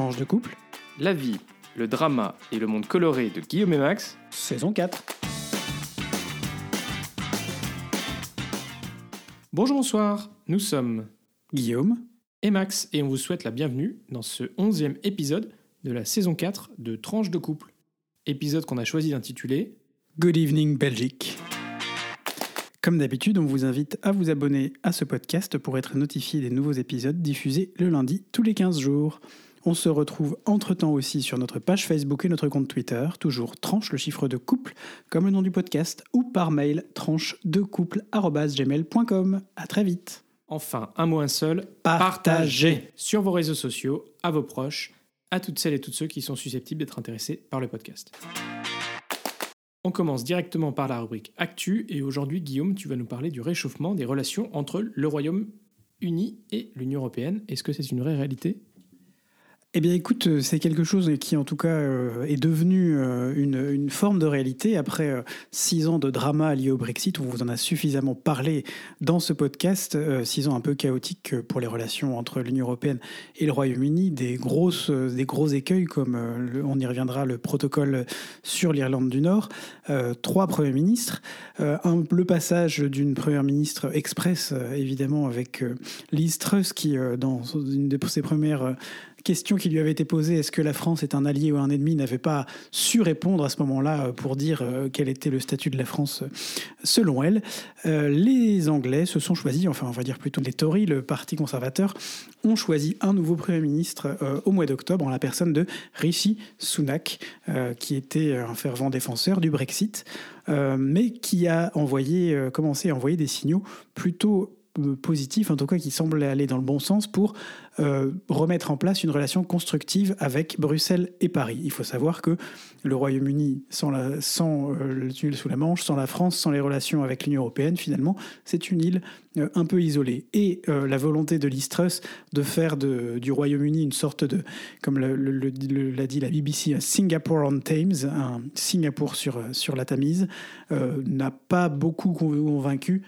Tranche de couple, La vie, le drama et le monde coloré de Guillaume et Max. saison 4. Bonjour, bonsoir, nous sommes Guillaume, et Max et on vous souhaite la bienvenue dans ce onzième épisode de la saison 4 de Tranche de couple. Épisode qu'on a choisi d'intituler Good Evening Belgique. Comme d'habitude, on vous invite à vous abonner à ce podcast pour être notifié des nouveaux épisodes diffusés le lundi tous les 15 jours. On se retrouve entre-temps aussi sur notre page Facebook et notre compte Twitter, toujours tranche le chiffre de couple, comme le nom du podcast, ou par mail tranche de couple@gmail.com. À très vite. Enfin, un mot, un seul, Partagez. sur vos réseaux sociaux, à vos proches, à toutes celles et tous ceux qui sont susceptibles d'être intéressés par le podcast. On commence directement par la rubrique Actu et aujourd'hui Guillaume, tu vas nous parler du réchauffement des relations entre le Royaume-Uni et l'Union européenne. Est-ce que c'est une vraie réalité? Eh bien, écoute, euh, c'est quelque chose qui, en tout cas, euh, est devenu euh, une, forme de réalité après six ans de drama lié au Brexit. On vous en a suffisamment parlé dans ce podcast. six ans un peu chaotiques pour les relations entre l'Union européenne et le Royaume-Uni. Des, grosses, des gros écueils, comme on y reviendra, le protocole sur l'Irlande du Nord. Trois premiers ministres. Le passage d'une première ministre express, évidemment, avec Liz Truss, qui, dans une de ses premières question qui lui avait été posée, est-ce que la France est un allié ou un ennemi, n'avait pas su répondre à ce moment-là euh, pour dire euh, quel était le statut de la France euh, selon elle. Les Anglais se sont choisis, enfin on va dire plutôt les Tories, le parti conservateur, ont choisi un nouveau Premier ministre au mois d'octobre en la personne de Rishi Sunak, qui était un fervent défenseur du Brexit, mais qui a envoyé, commencé à envoyer des signaux plutôt positifs, en tout cas qui semblent aller dans le bon sens pour euh, remettre en place une relation constructive avec Bruxelles et Paris. Il faut savoir que le Royaume-Uni, sans, la, sans euh, le tunnel sous la Manche, sans la France, sans les relations avec l'Union européenne, finalement, c'est une île euh, un peu isolée. Et euh, la volonté de Truss de faire du Royaume-Uni une sorte de, comme l'a dit la BBC, un Singapore on Thames, un Singapour sur, sur la Tamise, n'a pas beaucoup convaincu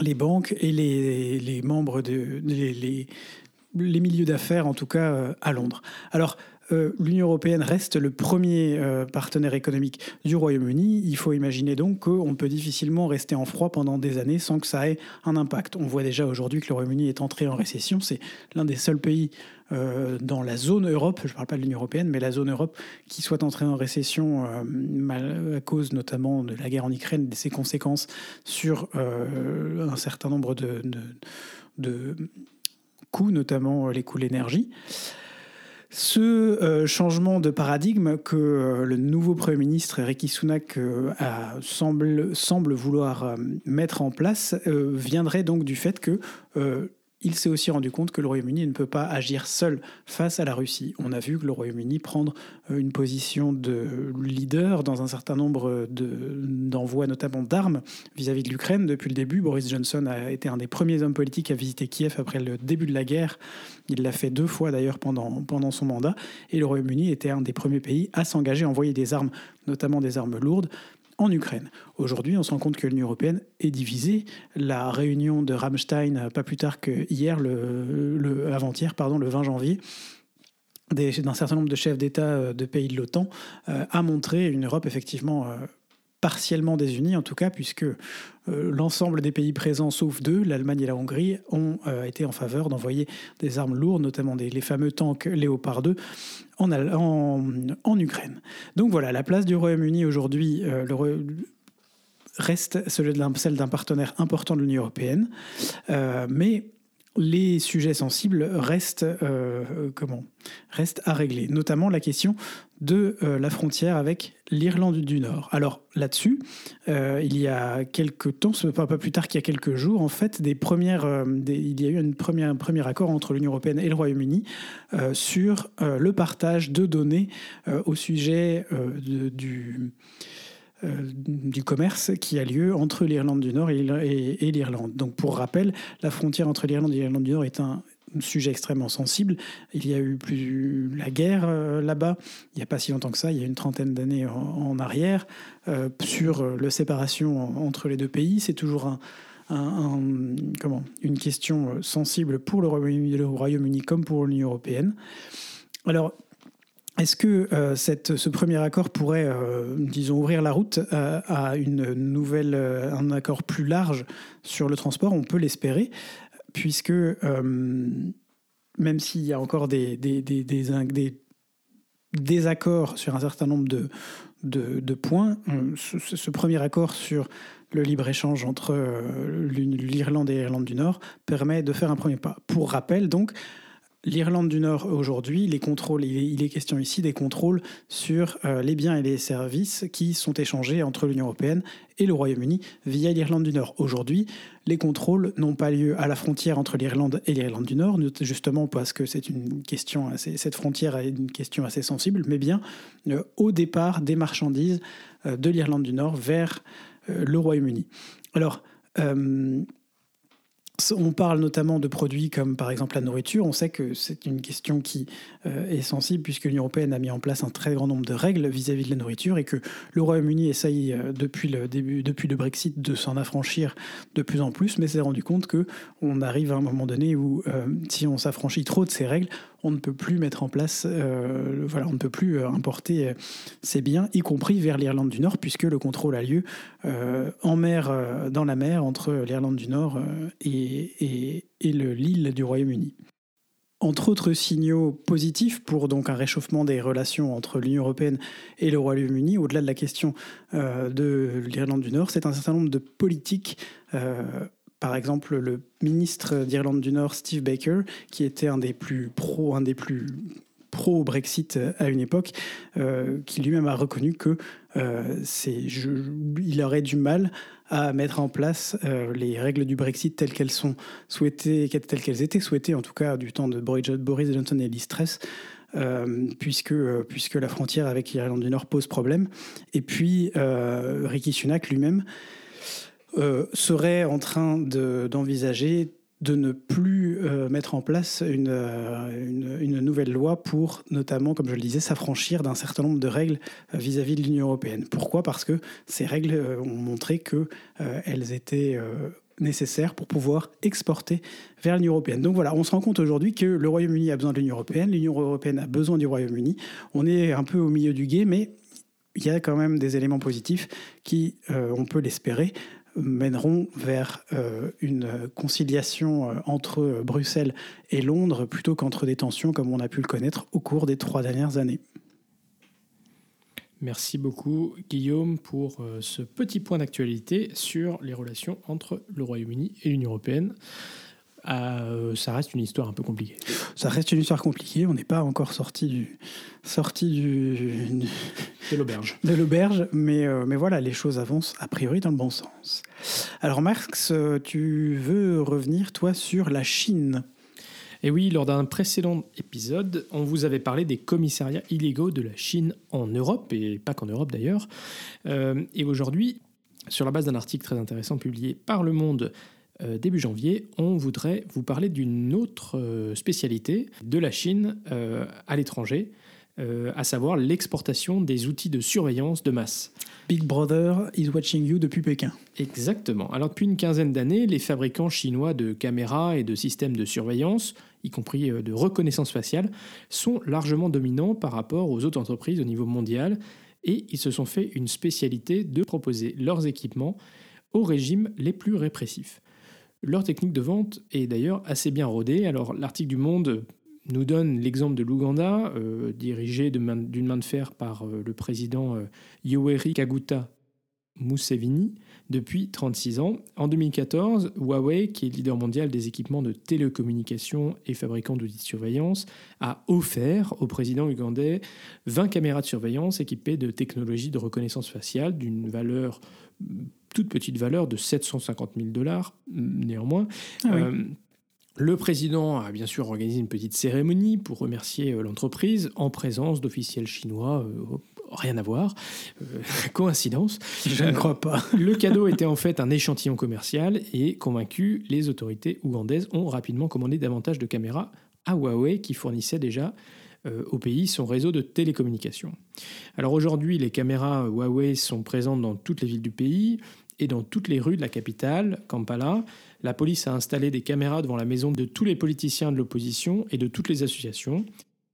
les banques et les, membres de les- les milieux d'affaires, en tout cas euh, à Londres. Alors, euh, l'Union européenne reste le premier euh, partenaire économique du Royaume-Uni. Il faut imaginer donc qu'on peut difficilement rester en froid pendant des années sans que ça ait un impact. On voit déjà aujourd'hui que le Royaume-Uni est entré en récession. C'est l'un des seuls pays dans la zone Europe, je ne parle pas de l'Union européenne, mais la zone Europe qui soit entrée en récession à cause notamment de la guerre en Ukraine et de ses conséquences sur un certain nombre de notamment les coûts de l'énergie. Ce euh, changement de paradigme que euh, le nouveau Premier ministre Rishi Sunak euh, semble, vouloir euh, mettre en place euh, viendrait donc du fait que euh, il s'est aussi rendu compte que le Royaume-Uni ne peut pas agir seul face à la Russie. On a vu que le Royaume-Uni prendre euh, une position de leader dans un certain nombre de- d'envois, notamment d'armes, vis-à-vis de l'Ukraine. Depuis le début, Boris Johnson a été un des premiers hommes politiques à visiter Kiev après le début de la guerre. Il l'a fait deux fois d'ailleurs pendant, pendant son mandat. Et le Royaume-Uni était un des premiers pays à s'engager à envoyer des armes, notamment des armes lourdes, en Ukraine. Aujourd'hui, on se rend compte que l'Union européenne est divisée. La réunion de Rammstein, pas plus tard que hier, le, avant-hier, pardon, le 20 janvier, d'un certain nombre de chefs d'État euh, de pays de l'OTAN, euh, a montré une Europe effectivement euh, partiellement désunie, en tout cas, puisque euh, l'ensemble des pays présents, sauf deux, l'Allemagne et la Hongrie, ont euh, été en faveur d'envoyer des armes lourdes, notamment des, les fameux tanks Léopard 2, en, en, Ukraine. Donc voilà, la place du Royaume-Uni aujourd'hui euh, reste celle d'un partenaire important de l'Union européenne, euh, mais les sujets sensibles restent, euh, comment, restent à régler, notamment la question de euh, la frontière avec l'Irlande du Nord. Alors là-dessus, euh, il y a quelques temps, ce pas, pas plus tard qu'il y a quelques jours, en fait, des premières, euh, il y a eu un premier accord entre l'Union européenne et le Royaume-Uni euh, sur euh, le partage de données euh, au sujet euh, du euh, du commerce qui a lieu entre l'Irlande du Nord et, l'Ir- et- et l'Irlande. Donc pour rappel, la frontière entre l'Irlande et l'Irlande du Nord est un sujet extrêmement sensible. Il y a eu plus la guerre euh, là-bas, il n'y a pas si longtemps que ça, il y a une trentaine d'années en, arrière, euh, sur euh, la séparation en- entre les deux pays. C'est toujours une question euh, sensible pour le Royaume-Uni comme pour l'Union européenne. Alors, est-ce que euh, ce premier accord pourrait, euh, disons, ouvrir la route à, une euh, un accord plus large sur le transport? On peut l'espérer, puisque même s'il y a encore des, désaccords sur un certain nombre de, points, ce, ce, premier accord sur le libre-échange entre l'Irlande et l'Irlande du Nord permet de faire un premier pas. Pour rappel, donc, L'Irlande du Nord aujourd'hui, les contrôles, il est, question ici des contrôles sur euh, les biens et les services qui sont échangés entre l'Union européenne et le Royaume-Uni via l'Irlande du Nord. Aujourd'hui, les contrôles n'ont pas lieu à la frontière entre l'Irlande et l'Irlande du Nord, justement parce que c'est une question cette frontière est une question assez sensible, mais bien euh, au départ des marchandises euh, de l'Irlande du Nord vers le Royaume-Uni. Alors, on parle notamment de produits comme par exemple la nourriture. On sait que c'est une question qui euh, est sensible puisque l'Union européenne a mis en place un très grand nombre de règles vis-à-vis de la nourriture et que le Royaume-Uni essaye euh, depuis le Brexit, de s'en affranchir de plus en plus, mais s'est rendu compte que on arrive à un moment donné où euh, si on s'affranchit trop de ces règles, on ne peut plus mettre en place, euh, voilà, on ne peut plus euh, importer euh, ces biens, y compris vers l'Irlande du Nord, puisque le contrôle a lieu en mer, dans la mer, entre l'Irlande du Nord et, l'île du Royaume-Uni. Entre autres signaux positifs pour donc un réchauffement des relations entre l'Union européenne et le Royaume-Uni, au-delà de la question de l'Irlande du Nord, c'est un certain nombre de politiques par exemple le ministre d'Irlande du Nord, Steve Baker, qui était un des plus pro, un des plus pro-Brexit à une époque, euh, qui lui-même a reconnu que euh, il aurait du mal à mettre en place euh, les règles du Brexit telles qu'elles sont souhaitées, telles qu'elles étaient souhaitées, en tout cas du temps de Boris Johnson et Liz Truss. puisque, puisque la frontière avec l'Irlande du Nord pose problème. Et puis, Ricky Sunak lui-même euh, serait en train d'envisager de, ne plus euh, mettre en place euh, une, nouvelle loi pour, notamment, comme je le disais, s'affranchir d'un certain nombre de règles vis-à-vis de l'Union européenne. Pourquoi? Parce que ces règles ont montré qu'elles étaient nécessaires pour pouvoir exporter vers l'Union européenne. Donc voilà, on se rend compte aujourd'hui que le Royaume-Uni a besoin de l'Union européenne, l'Union européenne a besoin du Royaume-Uni. On est un peu au milieu du guet, mais il y a quand même des éléments positifs qui, on peut l'espérer, mèneront vers euh, une conciliation euh, entre Bruxelles et Londres plutôt qu'entre des tensions comme on a pu le connaître au cours des trois dernières années. Merci beaucoup Guillaume pour euh, ce petit point d'actualité sur les relations entre le Royaume-Uni et l'Union européenne. Euh, ça reste une histoire un peu compliquée. Ça reste une histoire compliquée. On n'est pas encore sorti du sorti du de l'auberge. De l'auberge, mais euh, mais voilà, les choses avancent a priori dans le bon sens. Alors Marx, tu veux revenir toi sur la Chine? Et oui, lors d'un précédent épisode, on vous avait parlé des commissariats illégaux de la Chine en Europe, et pas qu'en Europe d'ailleurs. Euh, et aujourd'hui, sur la base d'un article très intéressant publié par Le Monde euh, début janvier, on voudrait vous parler d'une autre euh, spécialité de la Chine euh, à l'étranger, à savoir l'exportation des outils de surveillance de masse. Big Brother is watching you depuis Pékin. Exactement. Alors depuis une quinzaine d'années, les fabricants chinois de caméras et de systèmes de surveillance, y compris de reconnaissance faciale, sont largement dominants par rapport aux autres entreprises au niveau mondial et ils se sont fait une spécialité de proposer leurs équipements aux régimes les plus répressifs. Leur technique de vente est d'ailleurs assez bien rodée. Alors l'article du Monde nous donne l'exemple de l'Ouganda, euh, dirigé d'une main, de fer par euh, le président euh, Yoweri Kaguta Museveni depuis 36 ans. En 2014, Huawei, qui est leader mondial des équipements de télécommunications et fabricant d'outils de surveillance, a offert au président ougandais 20 caméras de surveillance équipées de technologies de reconnaissance faciale d'une valeur toute petite valeur de 750 000 dollars, néanmoins. Ah euh, le président a bien sûr organisé une petite cérémonie pour remercier euh, l'entreprise en présence d'officiels chinois. Euh, rien à voir. coïncidence. Je ne crois pas. le cadeau était en fait un échantillon commercial et convaincu, les autorités ougandaises ont rapidement commandé davantage de caméras à Huawei qui fournissait déjà au pays son réseau de télécommunications. Alors aujourd'hui, les caméras Huawei sont présentes dans toutes les villes du pays, et dans toutes les rues de la capitale, Kampala, la police a installé des caméras devant la maison de tous les politiciens de l'opposition et de toutes les associations.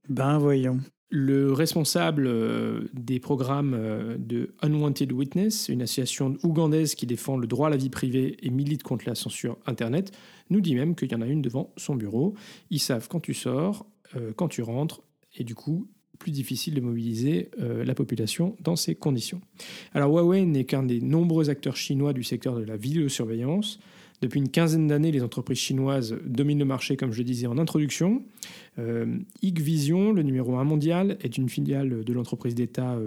Ben voyons. Le responsable euh, des programmes euh, de Unwanted Witness, une association ougandaise qui défend le droit à la vie privée et milite contre la censure Internet, nous dit même qu'il y en a une devant son bureau. Ils savent quand tu sors, euh, quand tu rentres, et du coup, plus difficile de mobiliser la population dans ces conditions. Alors Huawei n'est qu'un des nombreux acteurs chinois du secteur de la vidéosurveillance. Depuis une quinzaine d'années, les entreprises chinoises dominent le marché, comme je le disais en introduction. Euh, Hikvision, le numéro 1 mondial, est une filiale de l'entreprise d'État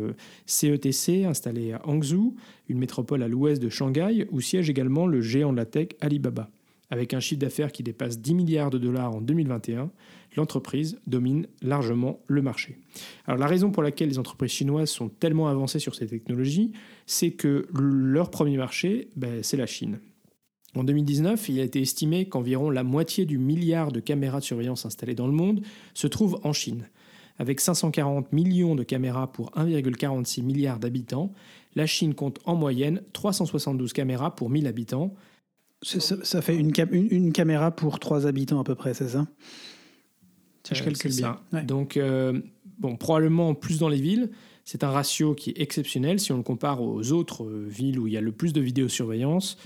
CETC euh, installée à Hangzhou, une métropole à l'ouest de Shanghai, où siège également le géant de la tech Alibaba. Avec un chiffre d'affaires qui dépasse 10 milliards de dollars en 2021, l'entreprise domine largement le marché. Alors la raison pour laquelle les entreprises chinoises sont tellement avancées sur ces technologies, c'est que leur premier marché, ben, c'est la Chine. En 2019, il a été estimé qu'environ la moitié du milliard de caméras de surveillance installées dans le monde se trouve en Chine. Avec 540 millions de caméras pour 1,46 milliard d'habitants, la Chine compte en moyenne 372 caméras pour 1000 habitants. Ça, fait une, une, caméra pour 3 habitants à peu près, c'est ça? Si je euh, calcule bien. Donc, euh, bon, probablement plus dans les villes. C'est un ratio qui est exceptionnel si on le compare aux autres euh, villes où il y a le plus de vidéosurveillance.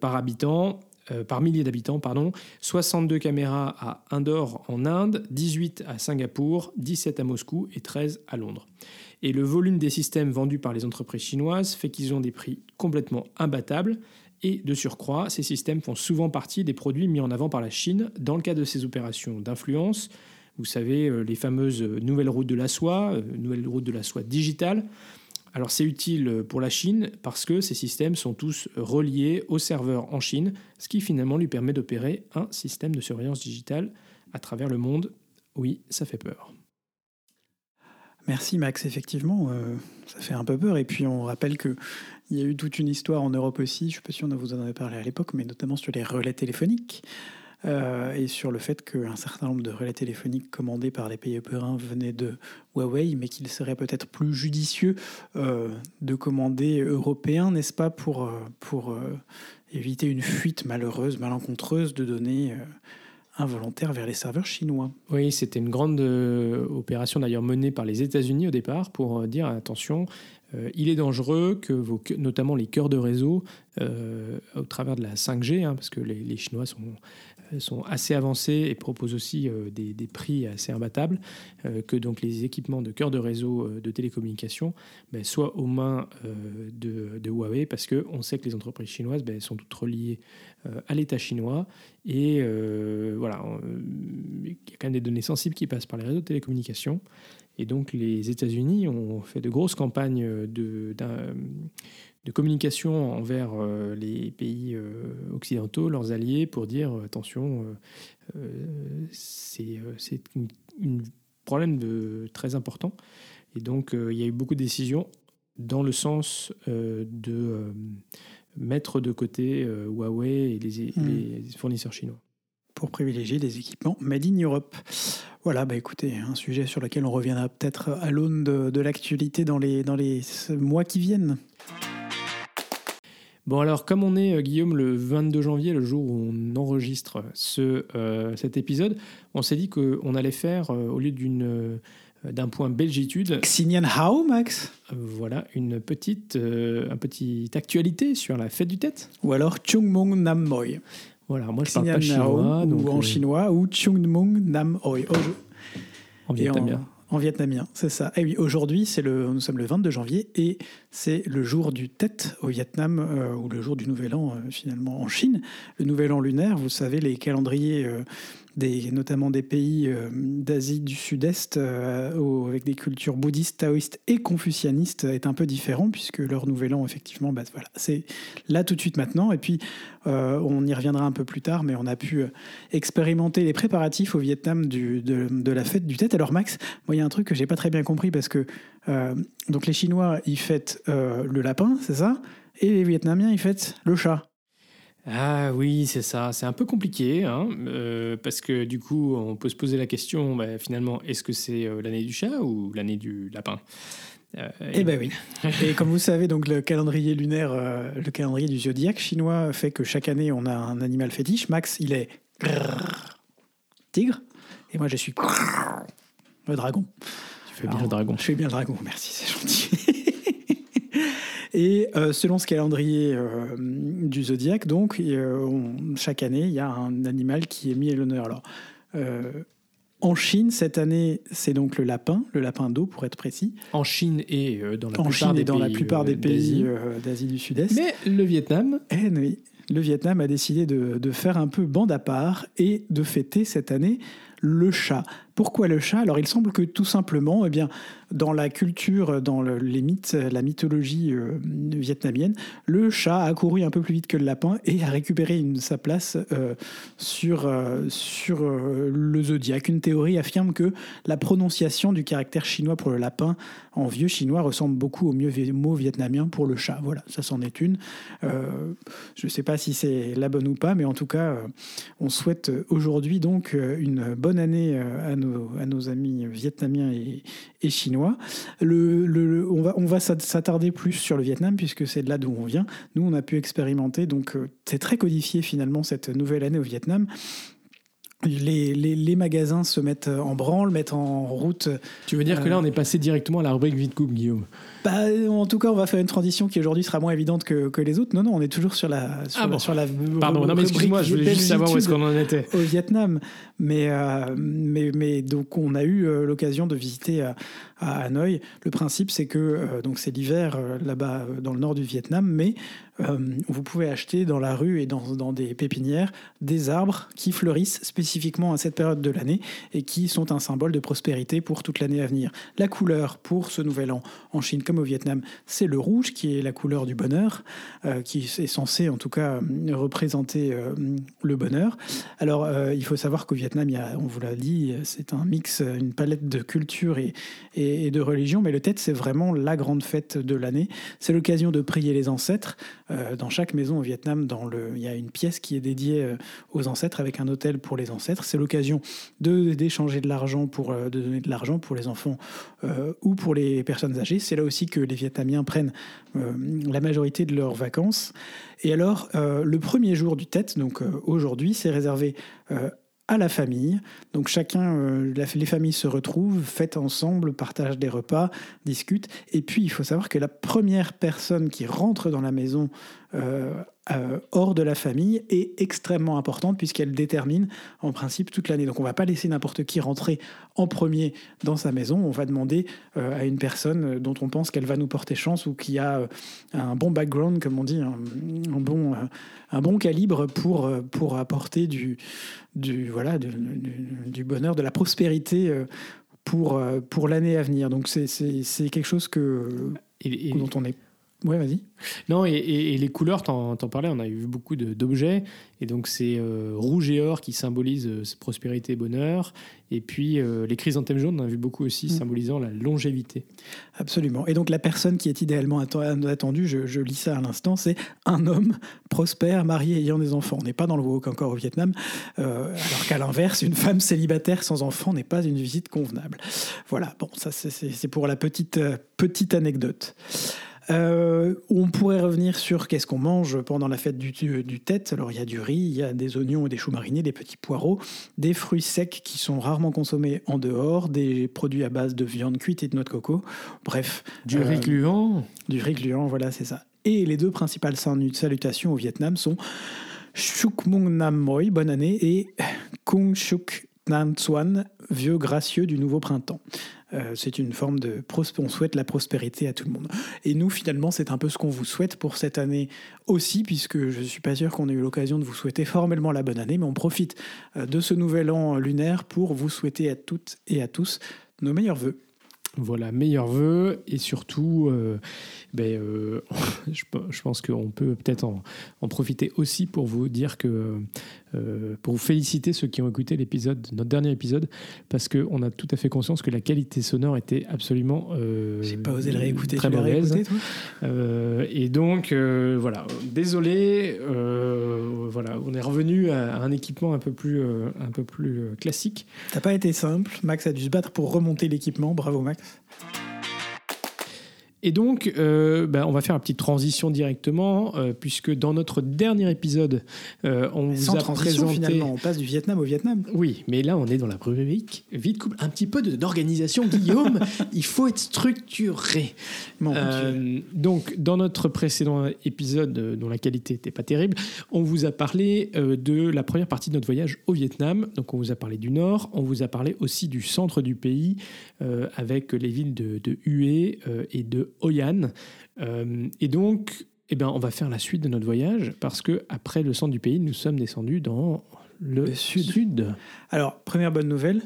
Par habitant, euh, d'habitants, pardon, 62 caméras à Indore en Inde, 18 à Singapour, 17 à Moscou et 13 à Londres. Et le volume des systèmes vendus par les entreprises chinoises fait qu'ils ont des prix complètement imbattables. Et de surcroît, ces systèmes font souvent partie des produits mis en avant par la Chine dans le cadre de ces opérations d'influence. Vous savez, euh, les fameuses nouvelles routes de la soie, nouvelles routes de la soie digitale. Alors c'est utile pour la Chine parce que ces systèmes sont tous reliés au serveur en Chine, ce qui finalement lui permet d'opérer un système de surveillance digitale à travers le monde. Oui, ça fait peur. Merci Max, effectivement, euh, ça fait un peu peur. Et puis on rappelle qu'il y a eu toute une histoire en Europe aussi, je ne sais pas si on vous en avait parlé à l'époque, mais notamment sur les relais téléphoniques. Euh, et sur le fait qu'un certain nombre de relais téléphoniques commandés par les pays européens venaient de Huawei, mais qu'il serait peut-être plus judicieux euh, de commander européens, n'est-ce pas, pour, euh, éviter une fuite malheureuse, malencontreuse de données involontaires vers les serveurs chinois? Oui, c'était une grande opération d'ailleurs menée par les États-Unis au départ pour dire attention, il est dangereux que notamment les cœurs de réseau, au travers de la 5G, hein, parce que les Chinois sont sont assez avancées et proposent aussi euh, des, prix assez imbattables, euh, que donc les équipements de cœur de réseau euh, de télécommunications ben, soient aux mains de, Huawei, parce qu'on sait que les entreprises chinoises ben, sont toutes reliées à l'État chinois, et voilà, il y a quand même des données sensibles qui passent par les réseaux de télécommunications. Et donc les États-Unis ont fait de grosses campagnes de, de communication envers euh, les pays euh, occidentaux, leurs alliés, pour dire euh, attention, c'est un problème de, très important. Et donc il y a eu beaucoup de décisions dans le sens de mettre de côté Huawei et les, mmh. les, fournisseurs chinois. Pour privilégier les équipements Made in Europe. Voilà, bah écoutez, un sujet sur lequel on reviendra peut-être à l'aune de, de l'actualité dans les, dans les mois qui viennent. Bon alors comme on est euh, Guillaume le 22 janvier, le jour où on enregistre ce, euh, cet épisode, on s'est dit qu'on allait faire euh, au lieu d'une d'un point belgitude. Xinian Hao, Max? Voilà, une petite, un petite actualité sur la fête du tête. Ou alors Chung Nam Moi. Voilà, moi je parle pas chinois. ou en chinois, ou Chung Nam Oi. en vietnamien. En vietnamien, c'est ça. Et oui, aujourd'hui, c'est le, nous sommes le 22 janvier et c'est le jour du Tet au Vietnam euh, ou le jour du Nouvel An euh, finalement en Chine. Le Nouvel An lunaire, vous savez, les calendriers notamment des pays euh, d'Asie du Sud-Est, euh, avec des cultures bouddhistes, taoïstes et confucianistes, est un peu différent, puisque leur nouvel an, effectivement, bah, voilà, c'est là tout de suite maintenant. Et puis, euh, on y reviendra un peu plus tard, mais on a pu expérimenter les préparatifs au Vietnam de, la fête du Tête. Alors, Max, moi, il y a un truc que j'ai pas très bien compris, parce que donc les Chinois, ils fêtent le lapin, c'est ça? Et les Vietnamiens, ils fêtent le chat. Ah oui, c'est ça. C'est un peu compliqué, hein, euh, parce que du coup, on peut se poser la question, bah, finalement, est-ce que c'est euh, l'année du chat ou l'année du lapin? Euh, Eh ben oui. et comme vous savez, donc le calendrier lunaire, le calendrier du zodiaque chinois fait que chaque année, on a un animal fétiche. Max, il est tigre, et moi, je suis Le dragon. Tu fais bien le dragon. Je fais bien le dragon, merci, c'est gentil. Et euh, selon ce calendrier euh, du zodiaque, donc, euh, on- chaque année, il y a un animal qui est mis à l'honneur. Alors, en Chine, cette année, c'est donc le lapin, le lapin d'eau pour être précis. En Chine et dans la en plupart Chine des et dans la pays, plupart des pays d'Asie. d'Asie du Sud-Est. Mais le Vietnam, Eh oui, le Vietnam a décidé de, de faire un peu bande à part et de fêter cette année le chat. Pourquoi le chat? Alors il semble que tout simplement, eh bien, dans la culture, dans le- les mythes, la mythologie euh, vietnamienne, le chat a couru un peu plus vite que le lapin et a récupéré sa place euh, sur, euh, sur le zodiaque. Une théorie affirme que la prononciation du caractère chinois pour le lapin en vieux chinois ressemble beaucoup au mieux mot vietnamien pour le chat. Voilà, ça c'en est une. Je ne sais pas si c'est la bonne ou pas, mais en tout cas, on souhaite aujourd'hui donc une bonne année à nos, à nos amis vietnamiens et, et chinois. Le, le- le- on va, on va s'at- s'attarder plus sur le Vietnam puisque c'est de là d'où on vient. Nous, on a pu expérimenter, donc euh, c'est très codifié finalement cette nouvelle année au Vietnam. Les, les- les magasins se mettent en branle, mettent en route tu veux dire que Euh, là, on est passé directement à la rubrique vite coupe, Guillaume? Bah, en tout cas, on va faire une transition qui aujourd'hui sera moins évidente que, que les autres. Non, non, on est toujours sur la. Sur Ah bon. sur la Pardon, non, mais excuse-moi, je voulais juste savoir où est-ce qu'on en était. au Vietnam. Mais, euh, mais, mais donc, on a eu euh, l'occasion de visiter à, à Hanoï. Le principe, c'est que euh, donc c'est l'hiver euh, là-bas euh, dans le nord du Vietnam, mais euh, vous pouvez acheter dans la rue et dans, dans des pépinières des arbres qui fleurissent spécifiquement à cette période de l'année et qui sont un symbole de prospérité pour toute l'année à venir. La couleur pour ce nouvel an en Chine comme au Vietnam, c'est le rouge qui est la couleur du bonheur, euh, qui est censé en tout cas euh, représenter euh, le bonheur. Alors il faut savoir qu'au Vietnam, il y a, on vous l'a dit, c'est un mix, une palette de culture et, de religion, mais le Tet c'est vraiment la grande fête de l'année. C'est l'occasion de prier les ancêtres. Dans chaque maison au Vietnam, dans le, il y a une pièce qui est dédiée aux ancêtres avec un hôtel pour les ancêtres. C'est l'occasion de d'échanger de l'argent pour de donner de l'argent pour les enfants ou pour les personnes âgées. C'est là aussi que les Vietnamiens prennent euh, la majorité de leurs vacances. Et alors, euh, le premier jour du Tet, donc euh, aujourd'hui, c'est réservé à la famille. Donc chacun, les familles se retrouvent, fêtent ensemble, partagent des repas, discutent. Et puis, il faut savoir que la première personne qui rentre dans la maison hors de la famille est extrêmement importante puisqu'elle détermine en principe toute l'année. Donc on va pas laisser n'importe qui rentrer en premier dans sa maison. On va demander euh, à une personne euh, dont on pense qu'elle va nous porter chance ou qui a euh, un bon background, comme on dit, un, un bon, euh, un bon calibre pour, euh, pour apporter du, du, voilà, du, bonheur, de la prospérité euh, pour, euh, pour l'année à venir. Donc c'est- quelque chose que, Et- et- dont on est... Ouais, vas-y. Non, et, et- et les couleurs, t'en parlais, on a vu beaucoup d'objets. Et donc, c'est euh, rouge et or qui symbolisent euh, prospérité et bonheur. Et puis, euh, les chrysanthèmes jaunes, on a vu beaucoup aussi, Mm. symbolisant la longévité. Absolument. Et donc la personne qui est idéalement atten- attendue, je, je lis ça à l'instant, c'est un homme prospère, marié, ayant des enfants. On n'est pas dans le woke encore au Vietnam, alors qu'à l'inverse, une femme célibataire sans enfant n'est pas une visite convenable. Voilà, bon, ça c'est- pour la petite, petite anecdote. Euh, on pourrait revenir sur qu'est-ce qu'on mange pendant la fête du, du, tête. Alors il y a du riz, il y a des oignons et des choux marinés, des petits poireaux, des fruits secs qui sont rarement consommés en dehors, des produits à base de viande cuite et de noix de coco. Bref, Du Euh, riz gluant. du riz gluant, voilà, c'est ça. Et les deux principales salutations au Vietnam sont Chuk Mung Nam Moi, bonne année, et Kung Chuk Nam Tsuan, vieux gracieux du nouveau printemps. Euh, c'est une forme de on souhaite la prospérité à tout le monde. Et nous, finalement, c'est un peu ce qu'on vous souhaite pour cette année aussi, puisque je suis pas sûr qu'on ait eu l'occasion de vous souhaiter formellement la bonne année, mais on profite euh, de ce nouvel an lunaire pour vous souhaiter à toutes et à tous nos meilleurs voeux. Voilà, meilleurs vœux. Et surtout, euh, ben, euh, je, pe- je pense qu'on peut peut-être en, en profiter aussi pour vous dire que. euh, pour vous féliciter ceux qui ont écouté l'épisode, notre dernier épisode, parce qu'on a tout à fait conscience que la qualité sonore était absolument. J'ai pas osé le réécouter. Très mauvaise. et donc, voilà, désolé, voilà, on est revenu à un équipement un peu plus, un peu plus classique. Ça n'a pas été simple. Max a dû se battre pour remonter l'équipement. Bravo, Max. Thank you. Et donc, euh, bah, on va faire une petite transition directement, euh, puisque dans notre dernier épisode, euh, on vous Sans a présenté. finalement, on passe du Vietnam au Vietnam. Oui, mais là, on est dans la rubrique vite couple. Un petit peu d'organisation, Guillaume. Il faut être structuré. Bon, Euh, donc, dans notre précédent épisode, dont la qualité n'était pas terrible, on vous a parlé de la première partie de notre voyage au Vietnam. Donc, on vous a parlé du nord, on vous a parlé aussi du centre du pays, avec les villes de, de Hue et de Hoi An. Euh, et donc, eh ben, on va faire la suite de notre voyage, parce que après le centre du pays, nous sommes descendus dans le, Le sud. sud. Alors, première bonne nouvelle,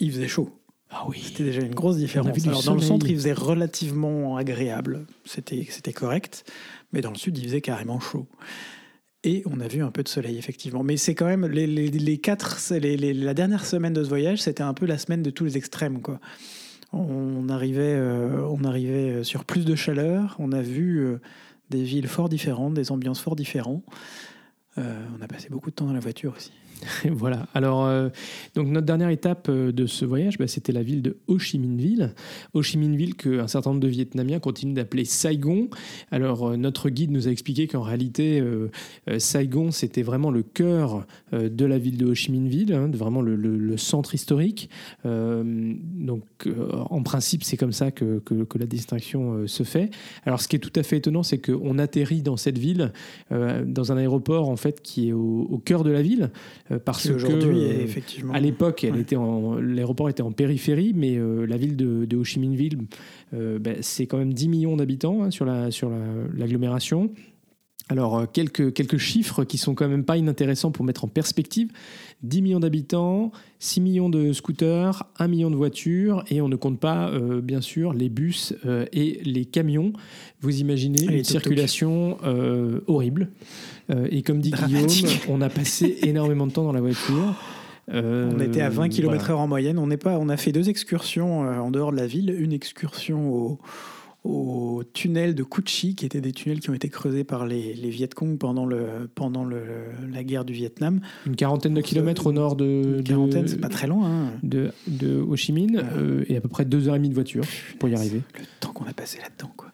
il faisait chaud. Ah oui. C'était déjà une grosse différence. Alors, dans le centre, il faisait relativement agréable. C'était c'était correct. Mais dans le sud, il faisait carrément chaud. Et on a vu un peu de soleil, effectivement. Mais c'est quand même les, les, les quatre, les- la dernière semaine de ce voyage, c'était un peu la semaine de tous les extrêmes, quoi. On arrivait, euh, arrivait sur plus de chaleur. On a vu euh, des villes fort différentes, des ambiances fort différentes. Euh, on a passé beaucoup de temps dans la voiture aussi. voilà. Alors, euh, donc notre dernière étape euh, de ce voyage, bah, c'était la ville de Ho Chi Minh Ville. Ho Chi Minh Ville qu'un certain nombre de Vietnamiens continuent d'appeler Saigon. Alors, euh, notre guide nous a expliqué qu'en réalité, Saigon, c'était vraiment le cœur de la ville de Ho Chi Minh Ville, hein, vraiment le, centre historique. Donc, en principe, c'est comme ça que, que- la distinction se fait. Alors, ce qui est tout à fait étonnant, c'est qu'on atterrit dans cette ville, dans un aéroport en fait qui est au, cœur de la ville, parce Qui que aujourd'hui euh, effectivement. à l'époque, elle Ouais. était en- l'aéroport était en périphérie, mais euh, la ville de, de Ho Chi Minh Ville, euh, ben, c'est quand même 10 millions d'habitants hein, sur la sur la- l'agglomération. Alors, euh, quelques, quelques chiffres qui sont quand même pas inintéressants pour mettre en perspective. 10 millions d'habitants, 6 millions de scooters, 1 million de voitures, et on ne compte pas, euh, bien sûr, les bus euh, et les camions. Vous imaginez Et une circulation euh, horrible. Et comme dit Dramatique. Guillaume, on a passé énormément de temps dans la voiture. Euh, On était à 20 km voilà. heure en moyenne. On, n'est pas, on a fait deux excursions en dehors de la ville. Une excursion au, au tunnel de Cuchi, qui étaient des tunnels qui ont été creusés par les, les Viet Cong pendant, le, pendant le, la guerre du Vietnam. Une quarantaine de kilomètres au nord de, Une quarantaine, c'est pas très loin. hein. de, de Ho Chi Minh euh, et à peu près deux heures et demie de voiture pour y arriver. Le temps qu'on a passé là-dedans. Quoi.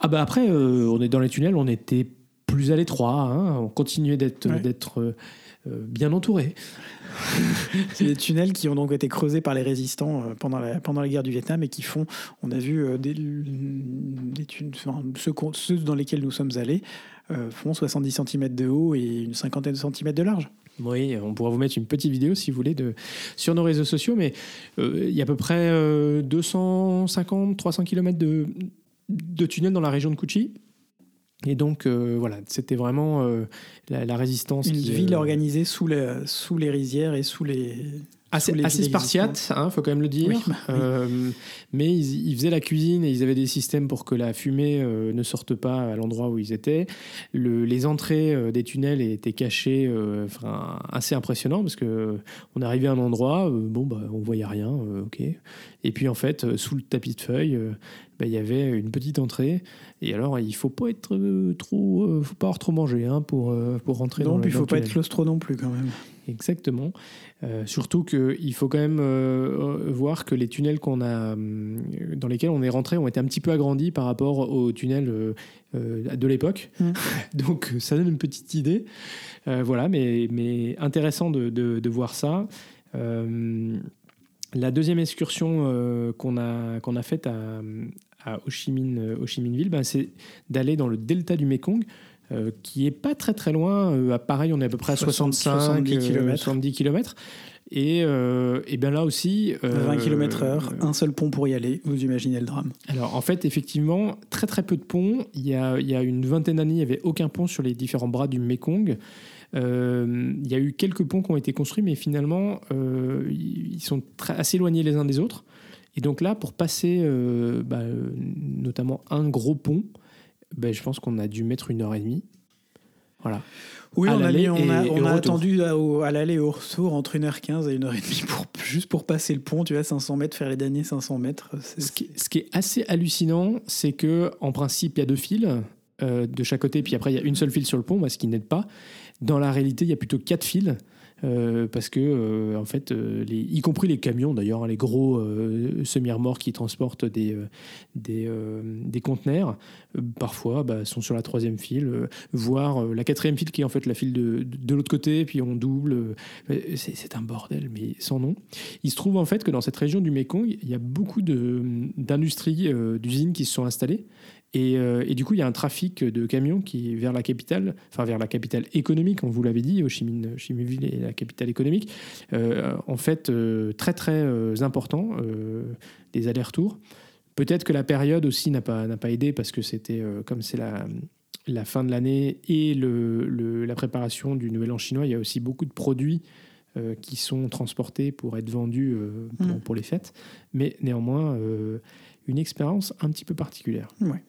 Ah bah après, euh, on est dans les tunnels, on était plus à l'étroit, hein, on continuait d'être Ouais. d'être euh, euh, bien entouré. C'est des tunnels qui ont donc été creusés par les résistants euh, pendant la, pendant la guerre du Vietnam et qui font, on a vu euh, des, des tunnels, enfin, ceux, dans lesquels nous sommes allés euh, font 70 cm de haut et une cinquantaine de centimètres de large. Oui, on pourra vous mettre une petite vidéo si vous voulez de, sur nos réseaux sociaux, mais euh, il y a à peu près euh, 250-300 km de, de tunnels dans la région de Cuchi. Et donc, euh, voilà, c'était vraiment euh, la, la résistance. Une qui, ville euh, organisée sous les, sous les rizières et sous les. Assez, assez spartiate, hein, faut quand même le dire. Oui, bah oui. Euh, mais ils, ils faisaient la cuisine et ils avaient des systèmes pour que la fumée euh, ne sorte pas à l'endroit où ils étaient. Le- les entrées euh, des tunnels étaient cachées, enfin, assez impressionnant parce que on arrivait à un endroit, bon bah on voyait rien, ok. Et puis en fait, sous le tapis de feuilles, bah, il y avait une petite entrée. Et alors, il faut pas être trop, faut pas avoir trop mangé hein, pour pour rentrer dans Non, le- puis il dans faut pas être claustro non plus quand même. Exactement. Euh, surtout qu'il faut quand même euh, euh, voir que les tunnels qu'on a, dans lesquels on est rentré ont été un petit peu agrandis par rapport aux tunnels euh, de l'époque. Mm. Donc ça donne une petite idée. Voilà, mais, mais intéressant de, de- de voir ça. La deuxième excursion qu'on a, qu'on a faite à, à Ho Chi Minh, Ho Chi Minh Ville, ben, c'est d'aller dans le delta du Mekong, euh, qui est pas très très loin. Euh, à pareil, on est à peu près à 60, 65, 70 euh, kilomètres. 70 km. Et, euh, et bien là aussi. euh, 20 km heure, euh, un seul pont pour y aller. Vous imaginez le drame. alors en fait, effectivement, très très peu de ponts. Il y a, il y a une vingtaine d'années, il n'y avait aucun pont sur les différents bras du Mekong. Il y a eu quelques ponts qui ont été construits, mais finalement, ils sont très- assez éloignés les uns des autres. Et donc là, pour passer bah, notamment un gros pont, bah, je pense qu'on a dû mettre une heure et demie. Voilà. Oui, À on a, on et- on a attendu à, au- à l'aller et au retour entre 1h15 et 1h30 pour, juste pour passer le pont, tu vois, 500 mètres, faire les derniers 500 mètres. c'est- Ce qui, ce qui est assez hallucinant, c'est que en principe, il y a deux fils euh, de chaque côté, puis après, il y a une seule file sur le pont, bah, ce qui n'aide pas. Dans la réalité, il y a plutôt quatre fils. Parce que en fait, les, y compris les camions d'ailleurs, hein, les gros semi-remorques qui transportent des des, des conteneurs, parfois bah, sont sur la troisième file, voire la quatrième file qui est en fait la file de, de, l'autre côté, puis on double. C'est un bordel, mais sans nom. Il se trouve en fait que dans cette région du Mekong, il y a beaucoup d'industries, d'usines qui se sont installées. Euh, et, du coup, il y a un trafic de camions qui vers la capitale, enfin vers la capitale économique, on vous l'avait dit, Ho Chi Minh, Ville est la capitale économique, euh, en fait euh, très très important, des allers-retours. Peut-être que la période aussi n'a pas, pas aidé parce que c'était comme c'est la, la fin de l'année et le, la préparation du Nouvel An chinois, il y a aussi beaucoup de produits qui sont transportés pour être vendus pour, pour, les fêtes. Mais néanmoins, une expérience un petit peu particulière. Ouais.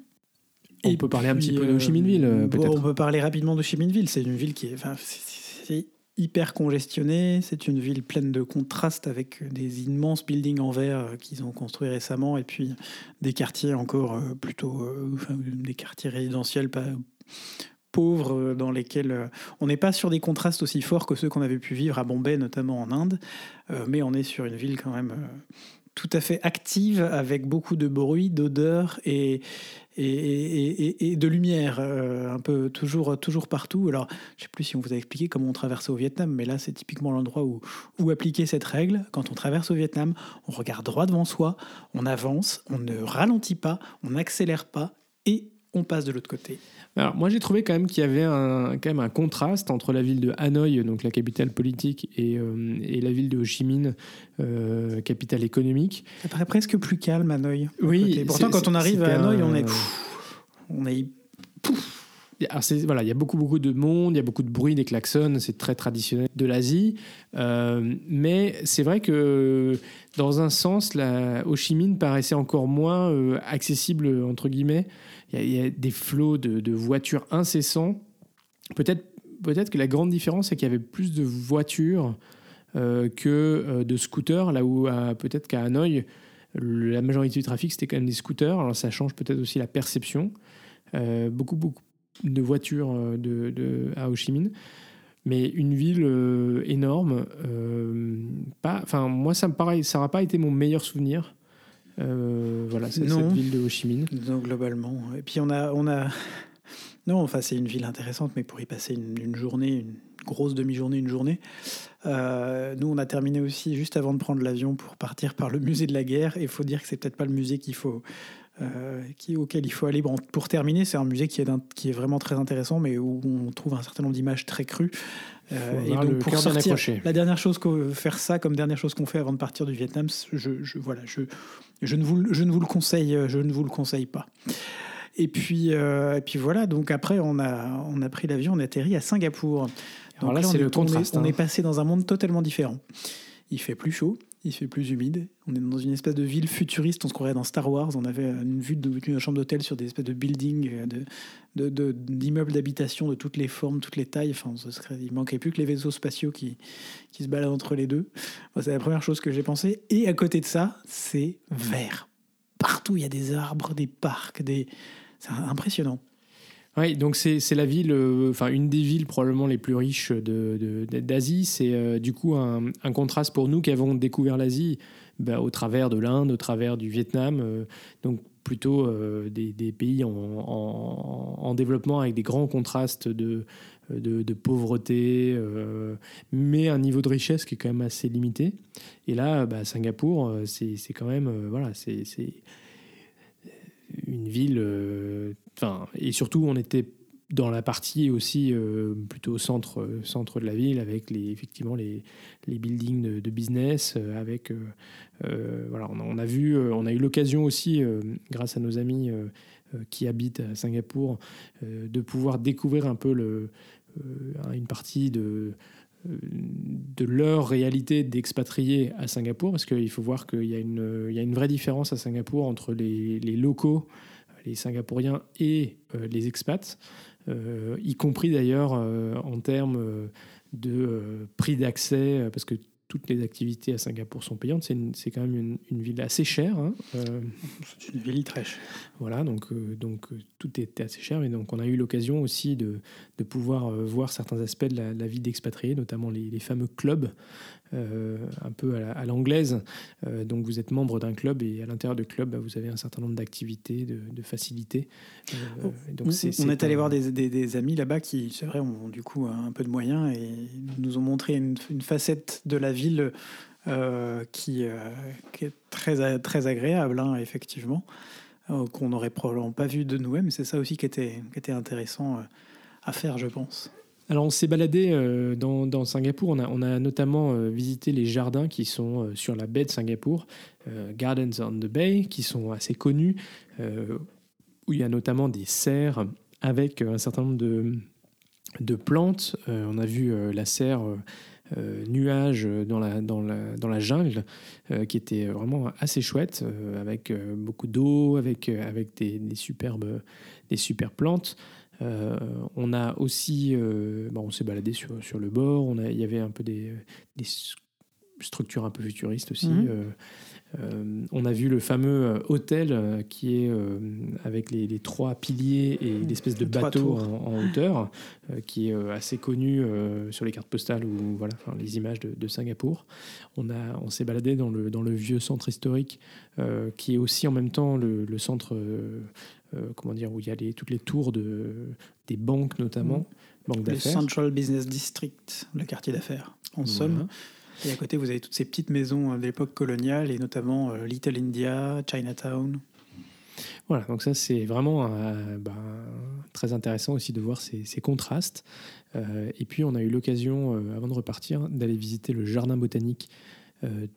On peut parler un petit peu de Ho Chi Minh Ville, euh, peut-être. On peut parler rapidement de Ho Chi Minh Ville. C'est une ville qui est, enfin, c'est hyper congestionnée. C'est une ville pleine de contrastes avec des immenses buildings en verre euh, qu'ils ont construits récemment et puis des quartiers encore euh, plutôt, des quartiers résidentiels pas pauvres dans lesquels on n'est pas sur des contrastes aussi forts que ceux qu'on avait pu vivre à Bombay, notamment en Inde, mais on est sur une ville quand même tout à fait active avec beaucoup de bruit, d'odeur et, et, de lumière, euh, un peu toujours, toujours partout. Alors, je ne sais plus si on vous a expliqué comment on traversait au Vietnam, mais là, c'est typiquement l'endroit où, où appliquer cette règle. Quand on traverse au Vietnam, on regarde droit devant soi, on avance, on ne ralentit pas, on n'accélère pas et on passe de l'autre côté. Alors, moi, j'ai trouvé quand même qu'il y avait un, quand même un contraste entre la ville de Hanoï, donc la capitale politique, et, euh, et la ville de Ho Chi Minh, euh, capitale économique. Ça paraît presque plus calme, Hanoï. Oui. Pourtant, quand on arrive à Hanoï, on est. on est. Alors voilà, il y a beaucoup, beaucoup de monde, il y a beaucoup de bruit, des klaxons, c'est très traditionnel de l'Asie. Euh, mais c'est vrai que dans un sens, la Ho Chi Minh paraissait encore moins accessible, entre guillemets, il y, a des flots de, voitures incessants. Peut-être que la grande différence, c'est qu'il y avait plus de voitures euh, que euh, de scooters, là où peut-être qu'à Hanoï, la majorité du trafic, c'était quand même des scooters. Alors ça change peut-être aussi la perception. Euh, beaucoup, beaucoup de voitures à Ho Chi Minh. Mais une ville énorme, pas, moi ça me ça n'aura pas été mon meilleur souvenir. Euh, voilà, c'est cette ville de Ho Chi Minh. Non, globalement. Et puis on a, on a, non, enfin c'est une ville intéressante, mais pour y passer une, journée, une grosse demi-journée, une journée. Euh, nous, on a terminé aussi juste avant de prendre l'avion pour partir par le musée de la guerre. Et il faut dire que c'est peut-être pas le musée qu'il faut, euh, qui, auquel il faut aller. Bon, pour terminer, c'est un musée qui est, qui est vraiment très intéressant, mais où on trouve un certain nombre d'images très crues. Euh, et donc pour sortir, la dernière chose qu'on faire ça comme dernière chose qu'on fait avant de partir du Vietnam, je, je voilà, je, je ne vous, je ne vous le conseille, je ne vous le conseille pas. Et puis, euh, et puis voilà, donc après, on a, on a pris l'avion, on a atterri à Singapour. Alors là, c'est le contraste. On, est, on est passé dans un monde totalement différent. Il fait plus chaud, il fait plus humide. On est dans une espèce de ville futuriste, on se croirait dans Star Wars. On avait une vue d'une chambre d'hôtel sur des espèces de buildings, euh, de, d'immeubles d'habitation de toutes les formes, toutes les tailles. Enfin, ce il manquait plus que les vaisseaux spatiaux qui, qui se baladent entre les deux. c'est la première chose que j'ai pensé. Et à côté de ça, c'est vert. Partout, il y a des arbres, des parcs, des... c'est impressionnant. Oui, donc c'est la ville, euh, enfin une des villes probablement les plus riches d'Asie. C'est euh, du coup un, contraste pour nous qui avons découvert l'Asie bah, au travers de l'Inde, au travers du Vietnam, euh, donc plutôt des, pays en, en, développement avec des grands contrastes de, de, pauvreté, mais un niveau de richesse qui est quand même assez limité. Et là, bah, Singapour, c'est quand même, voilà, c'est une ville. Euh, et surtout, on était dans la partie aussi euh, plutôt centre, centre de la ville, avec les, effectivement les, les buildings de, business, euh, avec voilà, on a, vu, on a eu l'occasion aussi, grâce à nos amis qui habitent à Singapour, de pouvoir découvrir un peu une partie de de leur réalité d'expatriés à Singapour, parce qu'il faut voir qu'il y, y a une vraie différence à Singapour entre les, les locaux, les Singapouriens et euh, les expats, euh, y compris d'ailleurs euh, en termes de prix d'accès, parce que toutes les activités à Singapour sont payantes. C'est quand même une, ville assez chère. Hein. c'est une ville très chère. Voilà, donc, donc tout était assez cher. Et donc on a eu l'occasion aussi de, de pouvoir voir certains aspects de la, vie d'expatriés, notamment les, les, fameux clubs un peu à l'anglaise. Euh, donc vous êtes membre d'un club et à l'intérieur du club, bah, vous avez un certain nombre d'activités, de, facilités. Euh, oh, donc on, est, allé voir des, amis là-bas qui, c'est vrai, ont du coup un peu de moyens et nous ont montré une, facette de la ville qui, est très, très agréable, hein, effectivement, qu'on n'aurait probablement pas vu de nous-mêmes. C'est ça aussi qui était, qui était intéressant à faire, je pense. Alors on s'est baladé euh, dans, Singapour, on a, notamment euh, visité les jardins qui sont euh, sur la baie de Singapour, Gardens on the Bay, qui sont assez connus, où il y a notamment des serres avec un certain nombre de, plantes. on a vu la serre nuage dans la, dans la, jungle, qui était vraiment assez chouette, avec beaucoup d'eau, avec, des superbes plantes. Euh, on a aussi, euh, on s'est baladé sur, sur le bord, on a, il y avait un peu des, des structures un peu futuristes aussi. Mhm. Euh, on a vu le fameux hôtel qui est avec les, trois piliers et l'espèce de bateau en, hauteur, qui est assez connu sur les cartes postales ou voilà, les images de, Singapour. On, a, on s'est baladé dans le, dans le vieux centre historique, qui est aussi en même temps le, le centre euh, comment dire, où il y a les, toutes les tours de, des banques notamment, mmh. banques d'affaires. Le Central Business District, le quartier d'affaires, en somme. Et à côté, vous avez toutes ces petites maisons de l'époque coloniale, et notamment euh, Little India, Chinatown. Voilà, donc ça c'est vraiment euh, bah, très intéressant aussi de voir ces, ces contrastes. et puis on a eu l'occasion, avant de repartir, d'aller visiter le jardin botanique euh,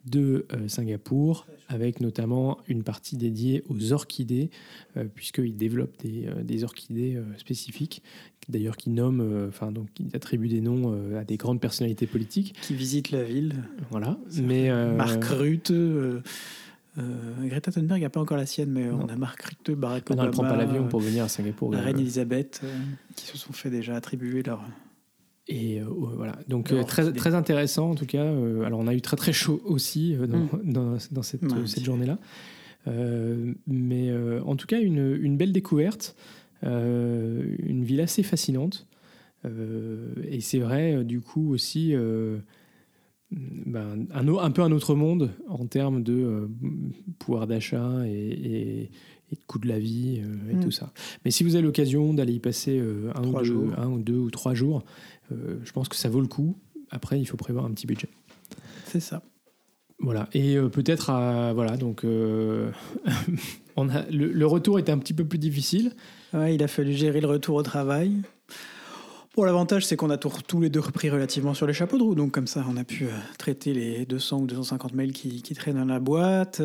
de euh, Singapour, avec notamment une partie dédiée aux orchidées, euh, puisqu'ils développent des, des orchidées spécifiques, d'ailleurs qui nomment, enfin donc qui attribuent des noms à des grandes personnalités politiques. Qui visitent la ville. Voilà. Mais, Marc Rutte. Greta Thunberg n'a pas encore la sienne, mais on a Marc Rutte, Barack Obama. Non, elle ne prend pas l'avion pour venir à Singapour. La reine Elisabeth, qui se sont fait déjà attribuer leur, et euh, voilà, donc euh, très, très intéressant en tout cas. Euh, alors on a eu très très chaud aussi dans, mm. dans, cette, cette journée-là. mais en tout cas, une, une belle découverte, une ville assez fascinante. et c'est vrai, du coup, aussi, ben, un, un, peu un autre monde en termes de pouvoir d'achat et, et, de coût de la vie et mm. tout ça. Mais si vous avez l'occasion d'aller y passer un ou, deux, un, ou deux, ou trois jours, euh, je pense que ça vaut le coup. Après, il faut prévoir un petit budget. C'est ça. Voilà. Et euh, peut-être, voilà, donc euh, on a, le, retour était un petit peu plus difficile. Ouais, il a fallu gérer le retour au travail. Bon, l'avantage, c'est qu'on a tous les deux repris relativement sur les chapeaux de roue. Donc, comme ça, on a pu traiter les 200 ou 250 mails qui, qui traînent dans la boîte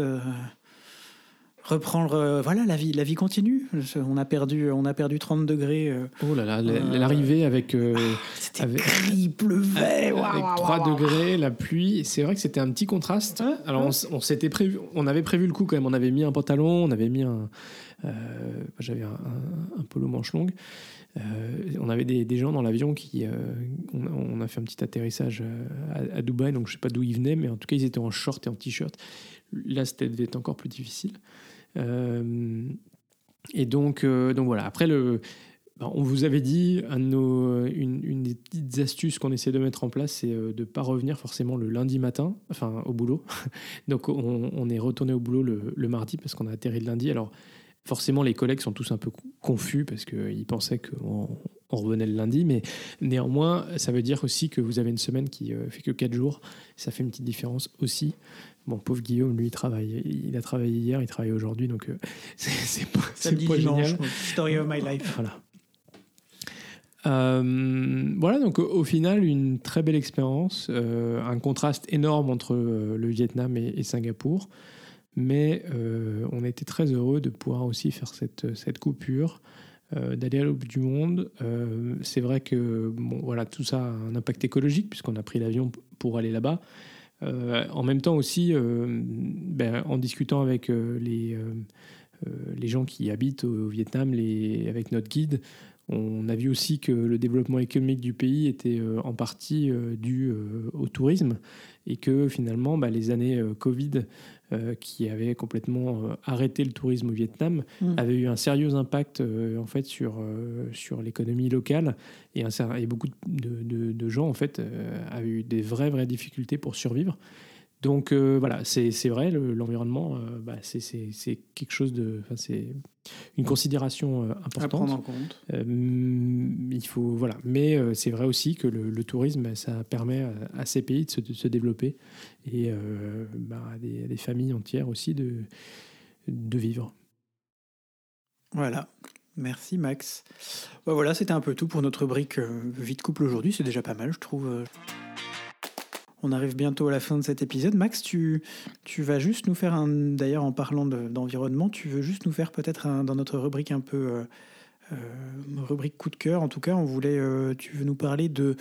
reprendre. Euh, voilà, la vie, la vie continue. On a perdu, on a perdu 30 degrés. Euh, oh là là, euh, l'arrivée avec. Ah, avec, gris, pleuvait. avec 3 degrés, la pluie. C'est vrai que c'était un petit contraste. Alors, on, s'était prévu, on avait prévu le coup quand même. On avait mis un pantalon, on avait mis un. J'avais un, polo manche longue. on avait des, gens dans l'avion qui. On, a fait un petit atterrissage à, Dubaï, donc je sais pas d'où ils venaient, mais en tout cas, ils étaient en short et en t-shirt. Là, c'était encore plus difficile. Euh, et donc, euh, donc voilà. Après, ben, on vous avait dit, une, des petites astuces qu'on essaie de mettre en place, c'est euh, de ne pas revenir forcément le lundi matin, enfin au boulot. Donc on, est retourné au boulot le, mardi parce qu'on a atterri le lundi. Alors forcément, les collègues sont tous un peu confus parce qu'ils pensaient qu'on on revenait le lundi, mais néanmoins, ça veut dire aussi que vous avez une semaine qui fait que 4 jours. Ça fait une petite différence aussi. Bon, pauvre Guillaume, lui, il travaille. Il a travaillé hier, il travaille aujourd'hui, donc euh, c'est pas, pas génial. Story of my life. Voilà. Euh, voilà, donc au, final, une très belle expérience, euh, un contraste énorme entre le Vietnam et, Singapour, mais on été très heureux de pouvoir aussi faire cette, cette coupure, d'aller à l'aube du monde. c'est vrai que bon, voilà, tout ça a un impact écologique, puisqu'on a pris l'avion pour aller là-bas. Euh, en même temps aussi, euh, ben, en discutant avec euh, les, les gens qui habitent au, Vietnam, les, avec notre guide, On a vu aussi que le développement économique du pays était en partie dû au tourisme et que finalement bah, les années Covid qui avaient complètement arrêté le tourisme au Vietnam Mm. avaient eu un sérieux impact en fait sur, sur l'économie locale et, un, et beaucoup de, de- de gens en fait avaient eu des vraies vraies difficultés pour survivre. Donc euh, voilà, c'est vrai, le- l'environnement, euh, bah, c'est- quelque chose de. C'est une considération euh, À prendre en importante. compte. Il faut, voilà. Mais c'est vrai aussi que le, le tourisme, ça permet à, à ces pays de se, de se développer et bah, à des, à des familles entières aussi de, de vivre. Voilà. Merci Max. Bah voilà, c'était un peu tout pour notre rubrique vie de couple aujourd'hui. C'est déjà pas mal, je trouve. On arrive bientôt à la fin de cet épisode. Max, tu, tu vas juste nous faire un. D'ailleurs, en parlant de- d'environnement, tu veux juste nous faire peut-être dans notre rubrique un peu. euh, euh, rubrique coup de cœur, en tout cas, on voulait. euh, tu veux nous parler de.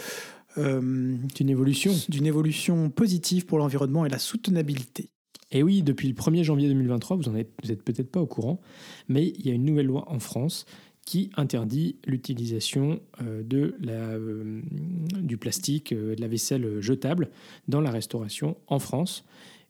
euh, C'est une évolution. d'une évolution positive pour l'environnement et la soutenabilité. Et oui, depuis le 1er janvier 2023, vous n'êtes peut-être pas au courant, mais il y a une nouvelle loi en France qui interdit l'utilisation euh, de euh, du plastique, euh, de la vaisselle jetable dans la restauration en France.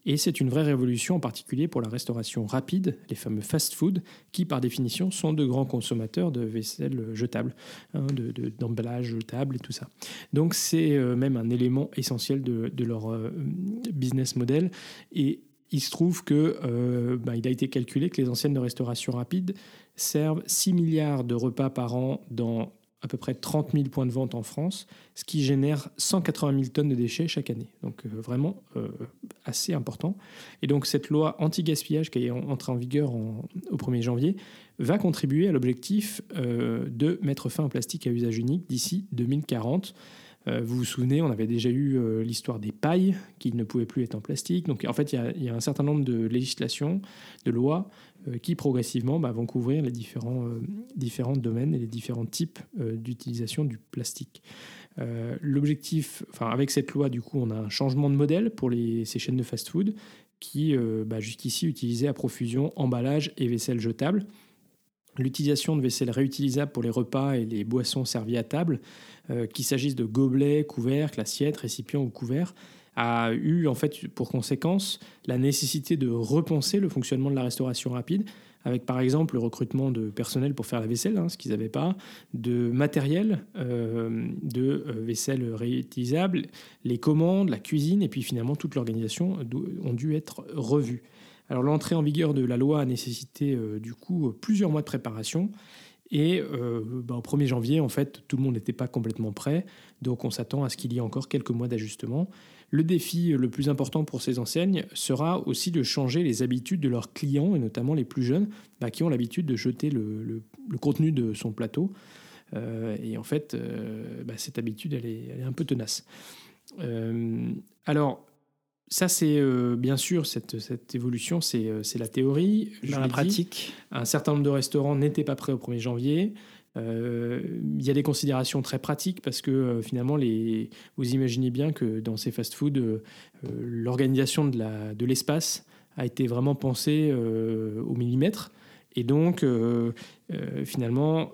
Et c'est une vraie révolution, en particulier pour la restauration rapide, les fameux fast-food, qui par définition sont de grands consommateurs de vaisselle jetable, hein, de- de- d'emballage jetable et tout ça. Donc c'est même un élément essentiel de, de leur business model. Et il se trouve que bah, a été calculé que les anciennes de restauration rapide servent 6 milliards de repas par an dans à peu près 30 000 points de vente en France, ce qui génère 180 000 tonnes de déchets chaque année. Donc euh, vraiment euh, assez important. Et donc cette loi anti-gaspillage qui est en- entrée en vigueur au 1er janvier va contribuer à l'objectif euh, de mettre fin au plastique à usage unique d'ici 2040. Euh, vous vous souvenez, on avait déjà eu euh, l'histoire des pailles qui ne pouvaient plus être en plastique. Donc en fait, il y a- un certain nombre de législations, de lois euh, qui progressivement bah, vont couvrir les différents, domaines et les différents types d'utilisation du plastique. L'objectif, enfin avec cette loi, du coup, on a un changement de modèle pour ces chaînes de fast-food qui, bah, jusqu'ici, utilisaient à profusion emballage et vaisselle jetable. L'utilisation de vaisselle réutilisable pour les repas et les boissons servies à table, euh, qu'il s'agisse de gobelets, couvercles, assiettes, récipients ou couverts, a eu en fait pour conséquence la nécessité de repenser le fonctionnement de la restauration rapide, avec par exemple le recrutement de personnel pour faire la vaisselle, hein, ce qu'ils n'avaient pas, de matériel, euh, de euh, vaisselle réutilisable, les commandes, la cuisine, et puis finalement toute l'organisation ont dû être revues. Alors l'entrée en vigueur de la loi a nécessité euh, du coup plusieurs mois de préparation. Et euh, bah, au 1er janvier, en fait, tout le monde n'était pas complètement prêt. Donc on s'attend à ce qu'il y ait encore quelques mois d'ajustement. Le défi le plus important pour ces enseignes sera aussi de changer les habitudes de leurs clients, et notamment les plus jeunes, bah, qui ont l'habitude de jeter le, contenu de son plateau. Euh, et en fait, euh, bah, cette habitude, elle est, elle est un peu tenace. Euh, alors, ça, c'est euh, bien sûr, cette, cette évolution, c'est euh, c'est la théorie. Je Dans la dit. pratique, Un certain nombre de restaurants n'étaient pas prêts au 1er janvier. Euh, Il y a des considérations très pratiques parce que euh, finalement, les, vous imaginez bien que dans ces fast-foods, euh, l'organisation de l'espace a été vraiment pensée au millimètre. Et donc, finalement,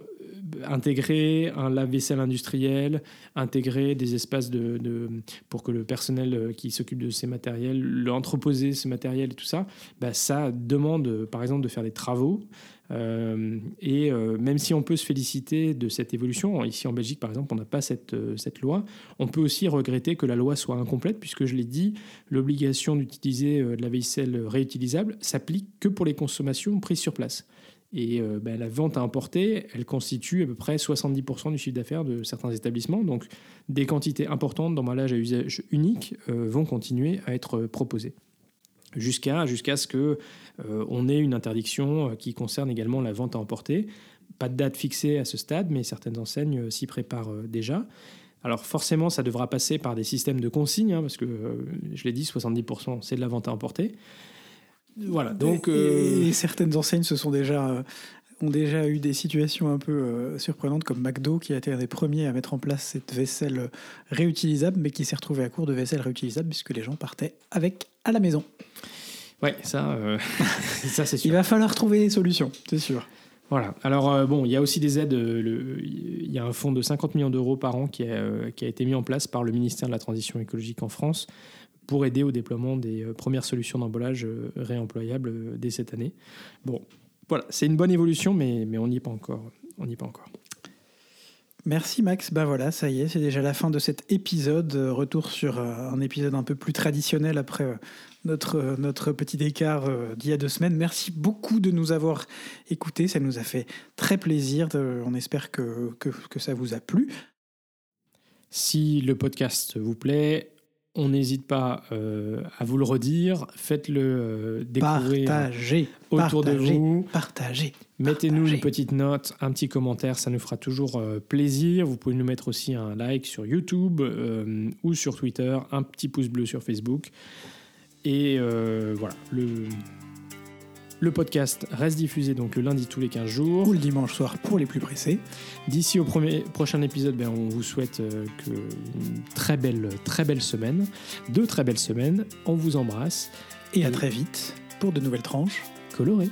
intégrer un lave-vaisselle industriel, intégrer des espaces de, pour que le personnel euh, qui s'occupe de ces matériels, l'entreposer, ce matériel et tout ça, bah, ça demande, euh, par exemple, de faire des travaux. Euh, et même si on peut se féliciter de cette évolution, ici en Belgique par exemple, on n'a pas cette, cette loi, on peut aussi regretter que la loi soit incomplète, puisque je l'ai dit, l'obligation d'utiliser de la vaisselle réutilisable s'applique que pour les consommations prises sur place. Et euh, ben, la vente à emporter, elle constitue à peu près 70% du chiffre d'affaires de certains établissements. Donc des quantités importantes d'emballage à usage unique euh, vont continuer à être euh, proposées. Jusqu'à jusqu'à ce que euh, on ait une interdiction qui concerne également la vente à emporter. Pas de date fixée à ce stade, mais certaines enseignes s'y préparent déjà. Alors forcément, ça devra passer par des systèmes de consigne, hein, parce que je l'ai dit, 70% c'est de la vente à emporter. Voilà, donc... et, euh, et certaines enseignes se sont déjà, euh, ont déjà eu des situations un peu euh, surprenantes, comme McDo, qui a été un des premiers à mettre en place cette vaisselle réutilisable, mais qui s'est retrouvé à court de vaisselle réutilisable, puisque les gens partaient avec à la maison. Ouais, ça, euh, ça c'est Il sûr. va falloir trouver des solutions, c'est sûr. Voilà. Alors, euh, bon, il y a aussi des aides. Il y a un fonds de 50 millions d'euros par an qui a, qui a été mis en place par le ministère de la Transition écologique en France pour aider au déploiement des euh, premières solutions d'emballage euh, réemployables euh, dès cette année. Bon, voilà, c'est une bonne évolution, mais, mais on n'y est pas encore. On n'y est pas encore. Merci Max, ben voilà, ça y est, c'est déjà la fin de cet épisode. Retour sur un épisode un peu plus traditionnel après notre, notre petit écart d'il y a deux semaines. Merci beaucoup de nous avoir écoutés, ça nous a fait très plaisir. On espère que, que, que ça vous a plu. Si le podcast vous plaît, on n'hésite pas euh, à vous le redire. Faites-le euh, découvrir Partagez, autour de partagez, vous. partagez. Mettez-nous une petite note, un petit commentaire, ça nous fera toujours euh, plaisir. Vous pouvez nous mettre aussi un like sur YouTube ou sur Twitter, un petit pouce bleu sur Facebook. Et voilà, le, le podcast reste diffusé donc le lundi tous les 15 jours. Ou le dimanche soir pour les plus pressés. D'ici au premier, prochain épisode, ben, on vous souhaite euh, que une très belle, très belle semaine, deux très belles semaines. On vous embrasse. Et à très vite pour de nouvelles tranches. Coloré.